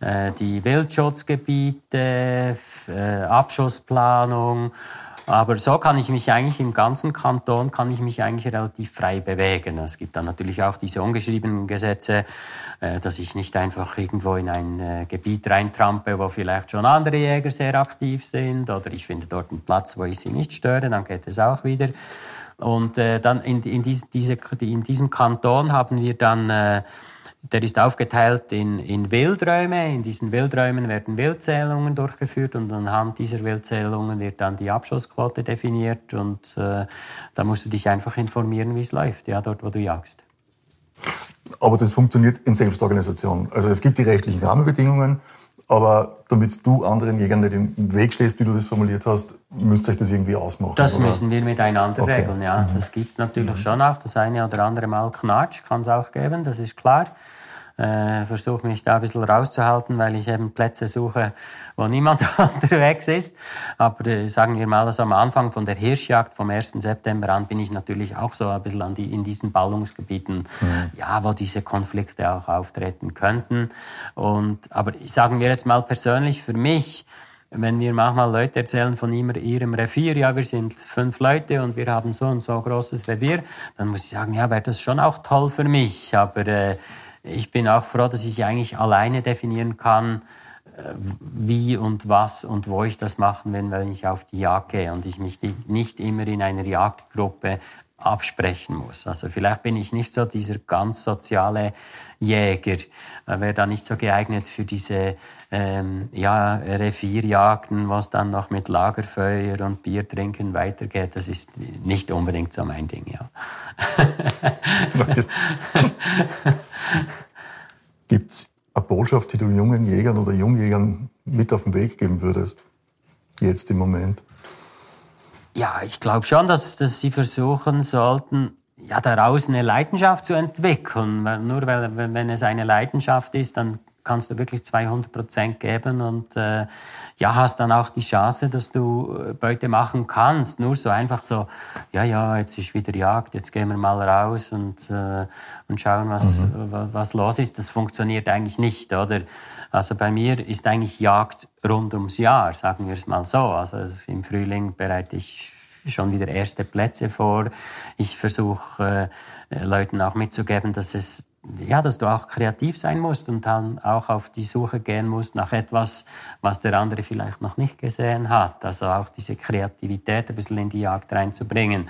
A: äh, die Wildschutzgebiete, äh, Abschussplanung. Aber so kann ich mich eigentlich im ganzen Kanton kann ich mich eigentlich relativ frei bewegen. Es gibt dann natürlich auch diese ungeschriebenen Gesetze, äh, dass ich nicht einfach irgendwo in ein Gebiet reintrampe, wo vielleicht schon andere Jäger sehr aktiv sind, oder ich finde dort einen Platz, wo ich sie nicht störe, dann geht es auch wieder. Und äh, dann in, in, dies, diese, in diesem Kanton haben wir dann, äh, der ist aufgeteilt in, in Wildräume. In diesen Wildräumen werden Wildzählungen durchgeführt und anhand dieser Wildzählungen wird dann die Abschussquote definiert und äh, da musst du dich einfach informieren, wie es läuft, ja, dort, wo du jagst.
C: Aber das funktioniert in Selbstorganisation. Also es gibt die rechtlichen Rahmenbedingungen, aber damit du anderen Jägern nicht im Weg stehst, wie du das formuliert hast, müsst ihr euch das irgendwie ausmachen.
A: Das oder? müssen wir miteinander okay. regeln, ja. Mhm. Das gibt natürlich mhm. schon auch das eine oder andere Mal Knatsch, kann es auch geben, das ist klar äh, versuche mich da ein bisschen rauszuhalten, weil ich eben Plätze suche, wo niemand unterwegs ist. Aber äh, sagen wir mal, also am Anfang von der Hirschjagd vom 1. September an bin ich natürlich auch so ein bisschen an die, in diesen Ballungsgebieten, mhm. ja, wo diese Konflikte auch auftreten könnten. Und, aber sagen wir jetzt mal persönlich für mich, wenn wir manchmal Leute erzählen von ihrem Revier, ja, wir sind fünf Leute und wir haben so und so großes Revier, dann muss ich sagen, ja, wäre das schon auch toll für mich. Aber äh, ich bin auch froh, dass ich eigentlich alleine definieren kann, äh, wie und was und wo ich das machen will, wenn ich auf die Jagd gehe und ich mich nicht immer in einer Jagdgruppe absprechen muss. Also vielleicht bin ich nicht so dieser ganz soziale Jäger, wäre da nicht so geeignet für diese ähm, ja, Revierjagden, was dann noch mit Lagerfeuer und Bier trinken weitergeht. Das ist nicht unbedingt so mein Ding, ja.
C: Gibt es eine Botschaft, die du jungen Jägern oder Jungjägern mit auf den Weg geben würdest? Jetzt im Moment?
A: Ja, ich glaube schon, dass, dass sie versuchen sollten, ja, daraus eine Leidenschaft zu entwickeln. Nur weil, wenn es eine Leidenschaft ist, dann kannst du wirklich 200 Prozent geben und äh, ja, hast dann auch die Chance, dass du äh, Beute machen kannst. Nur so einfach so, ja, ja, jetzt ist wieder Jagd, jetzt gehen wir mal raus und, äh, und schauen, was, mhm. was los ist. Das funktioniert eigentlich nicht, oder? Also bei mir ist eigentlich Jagd rund ums Jahr, sagen wir es mal so. Also im Frühling bereite ich schon wieder erste Plätze vor. Ich versuche äh, Leuten auch mitzugeben, dass es ja, dass du auch kreativ sein musst und dann auch auf die Suche gehen musst nach etwas, was der andere vielleicht noch nicht gesehen hat. Also auch diese Kreativität ein bisschen in die Jagd reinzubringen.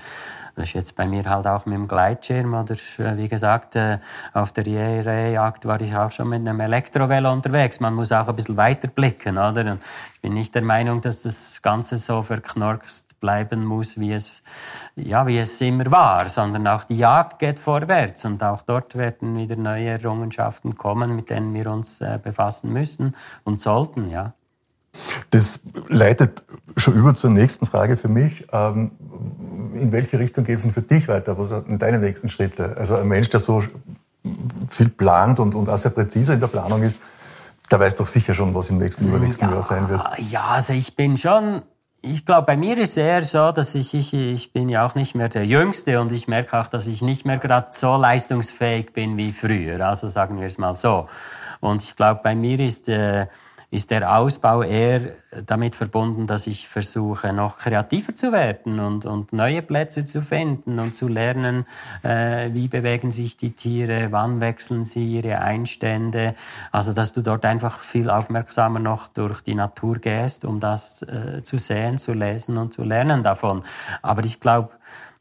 A: Das ist jetzt bei mir halt auch mit dem Gleitschirm oder äh, wie gesagt, äh, auf der Jagd war ich auch schon mit einem Elektrovelo unterwegs. Man muss auch ein bisschen weiter blicken, oder? Und ich bin nicht der Meinung, dass das Ganze so verknorkst bleiben muss, wie es, ja, wie es immer war, sondern auch die Jagd geht vorwärts und auch dort werden wieder neue Errungenschaften kommen, mit denen wir uns äh, befassen müssen und sollten, ja.
C: Das leitet schon über zur nächsten Frage für mich. Ähm, in welche Richtung geht es denn für dich weiter? Was sind deine nächsten Schritte? Also ein Mensch, der so viel plant und, und auch sehr präzise in der Planung ist, der weiß doch sicher schon, was im nächsten, übernächsten ja, Jahr sein wird.
A: Ja, also ich bin schon, ich glaube, bei mir ist eher so, dass ich, ich, ich bin ja auch nicht mehr der Jüngste und ich merke auch, dass ich nicht mehr gerade so leistungsfähig bin wie früher. Also sagen wir es mal so. Und ich glaube, bei mir ist... Äh, ist der Ausbau eher damit verbunden, dass ich versuche, noch kreativer zu werden und, und neue Plätze zu finden und zu lernen, äh, wie bewegen sich die Tiere, wann wechseln sie ihre Einstände. Also, dass du dort einfach viel aufmerksamer noch durch die Natur gehst, um das äh, zu sehen, zu lesen und zu lernen davon. Aber ich glaube,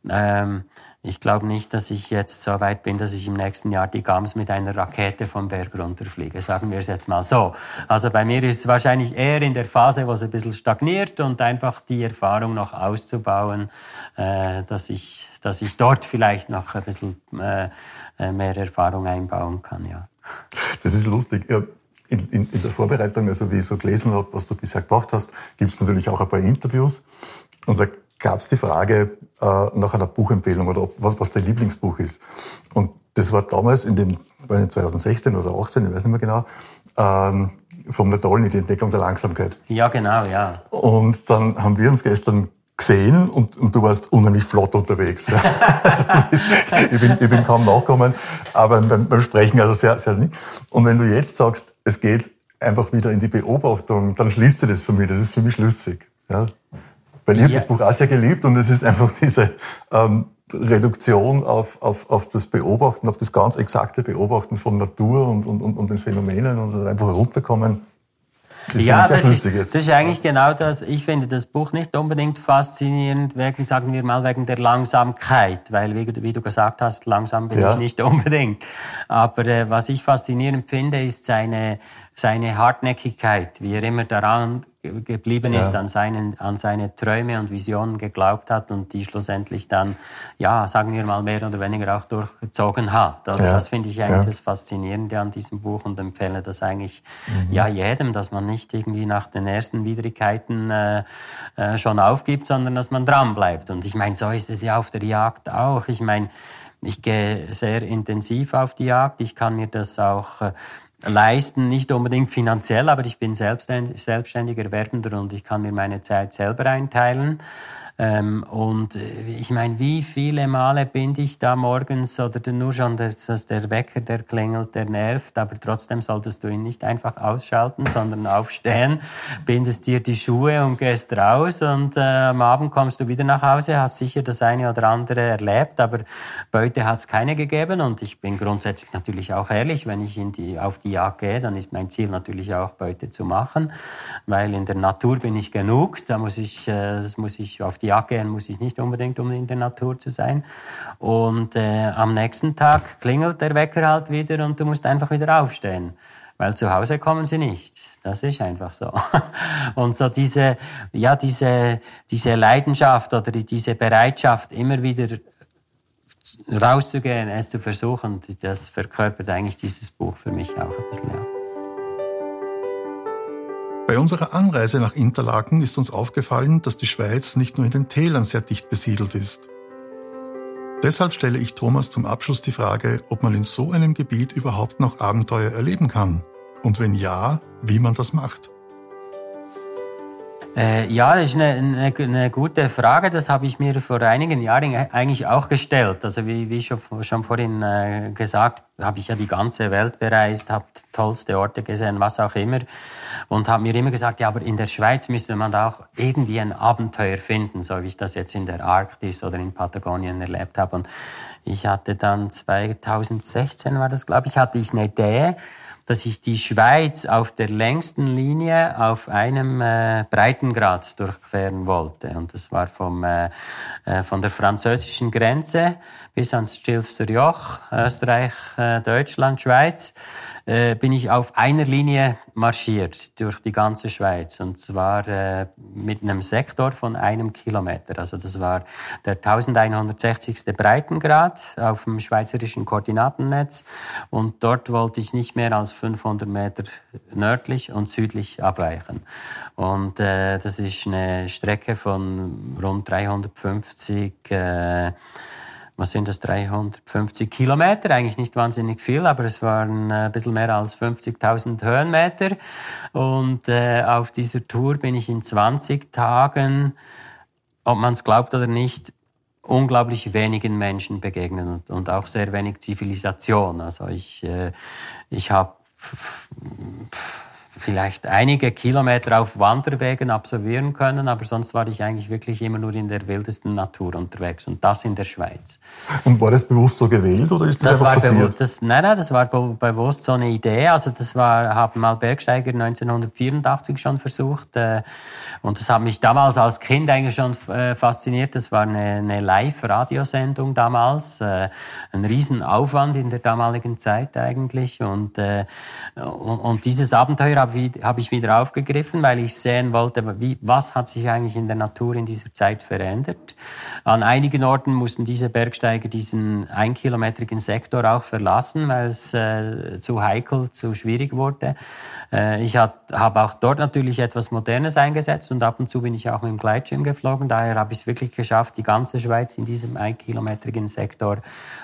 A: ähm, ich glaube nicht, dass ich jetzt so weit bin, dass ich im nächsten Jahr die Gams mit einer Rakete vom Berg runterfliege. Sagen wir es jetzt mal so. Also bei mir ist es wahrscheinlich eher in der Phase, wo es ein bisschen stagniert und einfach die Erfahrung noch auszubauen, äh, dass, ich, dass ich dort vielleicht noch ein bisschen äh, mehr Erfahrung einbauen kann. Ja.
C: Das ist lustig. In, in, in der Vorbereitung, also wie ich so gelesen habe, was du bisher gemacht hast, gibt es natürlich auch ein paar Interviews. Und da gab es die Frage äh, nach einer Buchempfehlung oder ob, was, was dein Lieblingsbuch ist. Und das war damals in dem, 2016 oder 2018, ich weiß nicht mehr genau, ähm, vom Nadolny, die Entdeckung der Langsamkeit.
A: Ja, genau, ja.
C: Und dann haben wir uns gestern gesehen und, und du warst unheimlich flott unterwegs. also, ich, bin, ich bin kaum nachgekommen, aber beim, beim Sprechen also sehr, sehr nicht. Und wenn du jetzt sagst, es geht einfach wieder in die Beobachtung, dann schließt sich das für mich. Das ist für mich schlüssig. Ja. Weil ich ja. habe das Buch auch sehr geliebt und es ist einfach diese ähm, Reduktion auf, auf, auf das Beobachten, auf das ganz exakte Beobachten von Natur und, und, und, und den Phänomenen und einfach runterkommen.
A: Ich ja, das ist, das ist eigentlich genau das. Ich finde das Buch nicht unbedingt faszinierend, wegen, sagen wir mal, wegen der Langsamkeit, weil, wie, wie du gesagt hast, langsam bin ja. ich nicht unbedingt. Aber äh, was ich faszinierend finde, ist seine, seine Hartnäckigkeit, wie er immer daran geblieben ja. ist, an, seinen, an seine Träume und Visionen geglaubt hat und die schlussendlich dann, ja, sagen wir mal, mehr oder weniger auch durchgezogen hat. Also ja. das finde ich eigentlich ja. das Faszinierende an diesem Buch und empfehle das eigentlich mhm. ja jedem, dass man nicht irgendwie nach den ersten Widrigkeiten äh, äh, schon aufgibt, sondern dass man dranbleibt. Und ich meine, so ist es ja auf der Jagd auch. Ich meine, ich gehe sehr intensiv auf die Jagd. Ich kann mir das auch äh, leisten, nicht unbedingt finanziell, aber ich bin selbstständiger Werbender und ich kann mir meine Zeit selber einteilen. Ähm, und äh, ich meine, wie viele Male bin ich da morgens oder nur schon, dass, dass der Wecker, der klingelt, der nervt, aber trotzdem solltest du ihn nicht einfach ausschalten, sondern aufstehen, bindest dir die Schuhe und gehst raus und äh, am Abend kommst du wieder nach Hause, hast sicher das eine oder andere erlebt, aber Beute hat es keine gegeben und ich bin grundsätzlich natürlich auch ehrlich, wenn ich in die, auf die Jagd gehe, dann ist mein Ziel natürlich auch Beute zu machen, weil in der Natur bin ich genug, da muss ich, äh, das muss ich auf die Jagd gehen muss ich nicht unbedingt, um in der Natur zu sein. Und äh, am nächsten Tag klingelt der Wecker halt wieder und du musst einfach wieder aufstehen, weil zu Hause kommen sie nicht. Das ist einfach so. Und so diese, ja, diese, diese Leidenschaft oder diese Bereitschaft, immer wieder rauszugehen, es zu versuchen, das verkörpert eigentlich dieses Buch für mich auch ein bisschen. Ja.
C: Bei unserer Anreise nach Interlaken ist uns aufgefallen, dass die Schweiz nicht nur in den Tälern sehr dicht besiedelt ist. Deshalb stelle ich Thomas zum Abschluss die Frage, ob man in so einem Gebiet überhaupt noch Abenteuer erleben kann. Und wenn ja, wie man das macht.
A: Äh, ja, das ist eine, eine, eine, gute Frage. Das habe ich mir vor einigen Jahren eigentlich auch gestellt. Also wie, wie schon, schon vorhin äh, gesagt, habe ich ja die ganze Welt bereist, habe tollste Orte gesehen, was auch immer. Und habe mir immer gesagt, ja, aber in der Schweiz müsste man da auch irgendwie ein Abenteuer finden, so wie ich das jetzt in der Arktis oder in Patagonien erlebt habe. Und ich hatte dann 2016 war das, glaube ich, hatte ich eine Idee, dass ich die Schweiz auf der längsten Linie auf einem äh, Breitengrad durchqueren wollte. Und das war vom, äh, äh, von der französischen Grenze bis ans Stilfser Joch, Österreich, äh, Deutschland, Schweiz äh, bin ich auf einer Linie marschiert durch die ganze Schweiz und zwar äh, mit einem Sektor von einem Kilometer. Also das war der 1160. Breitengrad auf dem schweizerischen Koordinatennetz und dort wollte ich nicht mehr als 500 Meter nördlich und südlich abweichen. Und äh, das ist eine Strecke von rund 350 äh, was sind das, 350 Kilometer, eigentlich nicht wahnsinnig viel, aber es waren äh, ein bisschen mehr als 50.000 Höhenmeter. Und äh, auf dieser Tour bin ich in 20 Tagen, ob man es glaubt oder nicht, unglaublich wenigen Menschen begegnet und, und auch sehr wenig Zivilisation. Also ich, äh, ich habe vielleicht einige Kilometer auf Wanderwegen absolvieren können, aber sonst war ich eigentlich wirklich immer nur in der wildesten Natur unterwegs und das in der Schweiz.
C: Und war das bewusst so gewählt oder ist
A: das,
C: das
A: war
C: passiert?
A: Das, nein, nein, das war bewusst so eine Idee. Also das war, haben mal Bergsteiger 1984 schon versucht äh, und das hat mich damals als Kind eigentlich schon äh, fasziniert. Das war eine, eine Live-Radiosendung damals, äh, ein Riesenaufwand in der damaligen Zeit eigentlich und, äh, und, und dieses Abenteuer habe hab ich wieder aufgegriffen, weil ich sehen wollte, wie, was hat sich eigentlich in der Natur in dieser Zeit verändert. An einigen Orten mussten diese Bergsteiger diesen einkilometrigen Sektor auch verlassen, weil es äh, zu heikel, zu schwierig wurde. Äh, ich habe auch dort natürlich etwas Modernes eingesetzt und ab und zu bin ich auch mit dem Gleitschirm geflogen. Daher habe ich es wirklich geschafft, die ganze Schweiz in diesem einkilometrigen Sektor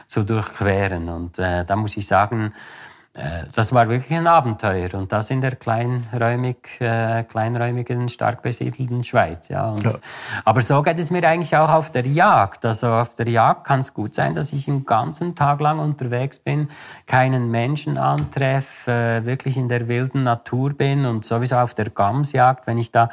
A: zu durchqueren. Und äh, da muss ich sagen, das war wirklich ein Abenteuer und das in der kleinräumig, äh, kleinräumigen, stark besiedelten Schweiz. Ja. Und, ja. Aber so geht es mir eigentlich auch auf der Jagd. Also auf der Jagd kann es gut sein, dass ich einen ganzen Tag lang unterwegs bin, keinen Menschen antreffe, äh, wirklich in der wilden Natur bin und sowieso auf der Gamsjagd, wenn ich da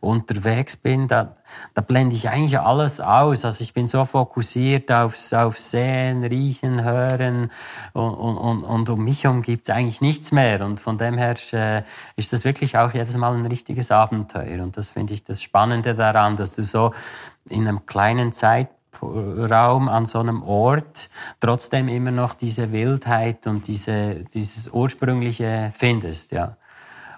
A: unterwegs bin, da, da blende ich eigentlich alles aus. Also ich bin so fokussiert aufs, auf Sehen, Riechen, Hören und, und, und um mich herum gibt es eigentlich nichts mehr. Und von dem her äh, ist das wirklich auch jedes Mal ein richtiges Abenteuer. Und das finde ich das Spannende daran, dass du so in einem kleinen Zeitraum an so einem Ort trotzdem immer noch diese Wildheit und diese, dieses Ursprüngliche findest, ja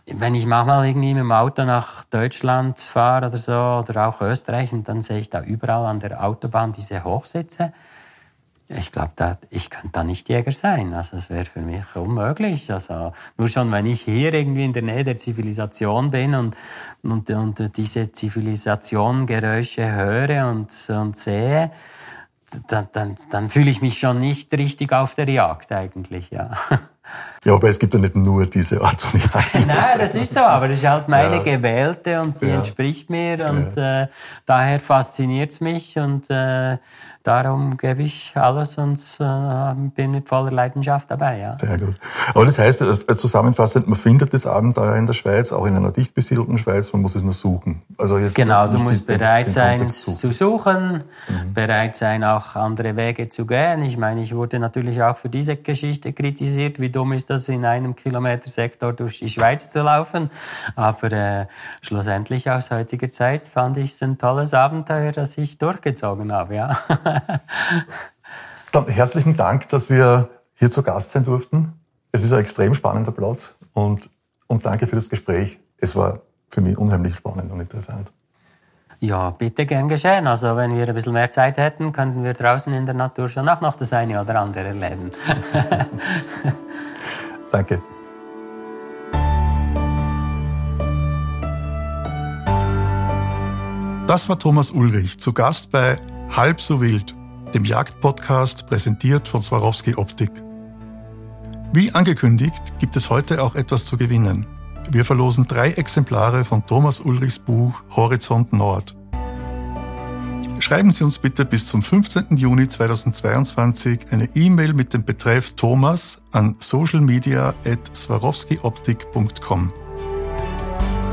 A: wenn ich manchmal irgendwie mit dem Auto nach Deutschland fahre oder so, oder auch Österreich, und dann sehe ich da überall an der Autobahn diese Hochsitze. Ich glaube, ich könnte da nicht Jäger sein. Also es wäre für mich unmöglich. Also nur schon, wenn ich hier irgendwie in der Nähe der Zivilisation bin und, und, und diese Zivilisation-Geräusche höre und, und sehe, dann, dann, dann fühle ich mich schon nicht richtig auf der Jagd eigentlich, ja.
C: Ja, aber es gibt ja nicht nur diese Art von Jagd.
A: Nein, das ist so, aber das ist halt meine ja. gewählte und die ja. entspricht mir und ja. äh, daher fasziniert es mich und äh, darum gebe ich alles und äh, bin mit voller Leidenschaft dabei. Ja.
C: Sehr gut. Aber das heißt, zusammenfassend, man findet das Abenteuer in der Schweiz, auch in einer dicht besiedelten Schweiz, man muss es nur suchen.
A: Also jetzt genau, du musst den, bereit den sein suchen. zu suchen, mhm. bereit sein, auch andere Wege zu gehen. Ich meine, ich wurde natürlich auch für diese Geschichte kritisiert, wie dumm ist das, in einem Kilometer Sektor durch die Schweiz zu laufen. Aber äh, schlussendlich aus heutiger Zeit fand ich es ein tolles Abenteuer, das ich durchgezogen habe. Ja.
C: Dann herzlichen Dank, dass wir hier zu Gast sein durften. Es ist ein extrem spannender Platz und, und danke für das Gespräch. Es war für mich unheimlich spannend und interessant.
A: Ja, bitte gern geschehen. Also wenn wir ein bisschen mehr Zeit hätten, könnten wir draußen in der Natur schon auch noch das eine oder andere erleben.
C: Danke. Das war Thomas Ulrich, zu Gast bei Halb so wild, dem Jagdpodcast präsentiert von Swarovski Optik. Wie angekündigt, gibt es heute auch etwas zu gewinnen. Wir verlosen drei Exemplare von Thomas Ulrichs Buch Horizont Nord. Schreiben Sie uns bitte bis zum 15. Juni 2022 eine E-Mail mit dem Betreff Thomas an socialmedia.swarovskioptik.com.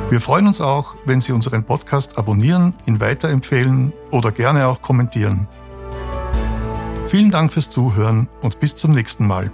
C: Wir freuen uns auch, wenn Sie unseren Podcast abonnieren, ihn weiterempfehlen oder gerne auch kommentieren. Vielen Dank fürs Zuhören und bis zum nächsten Mal.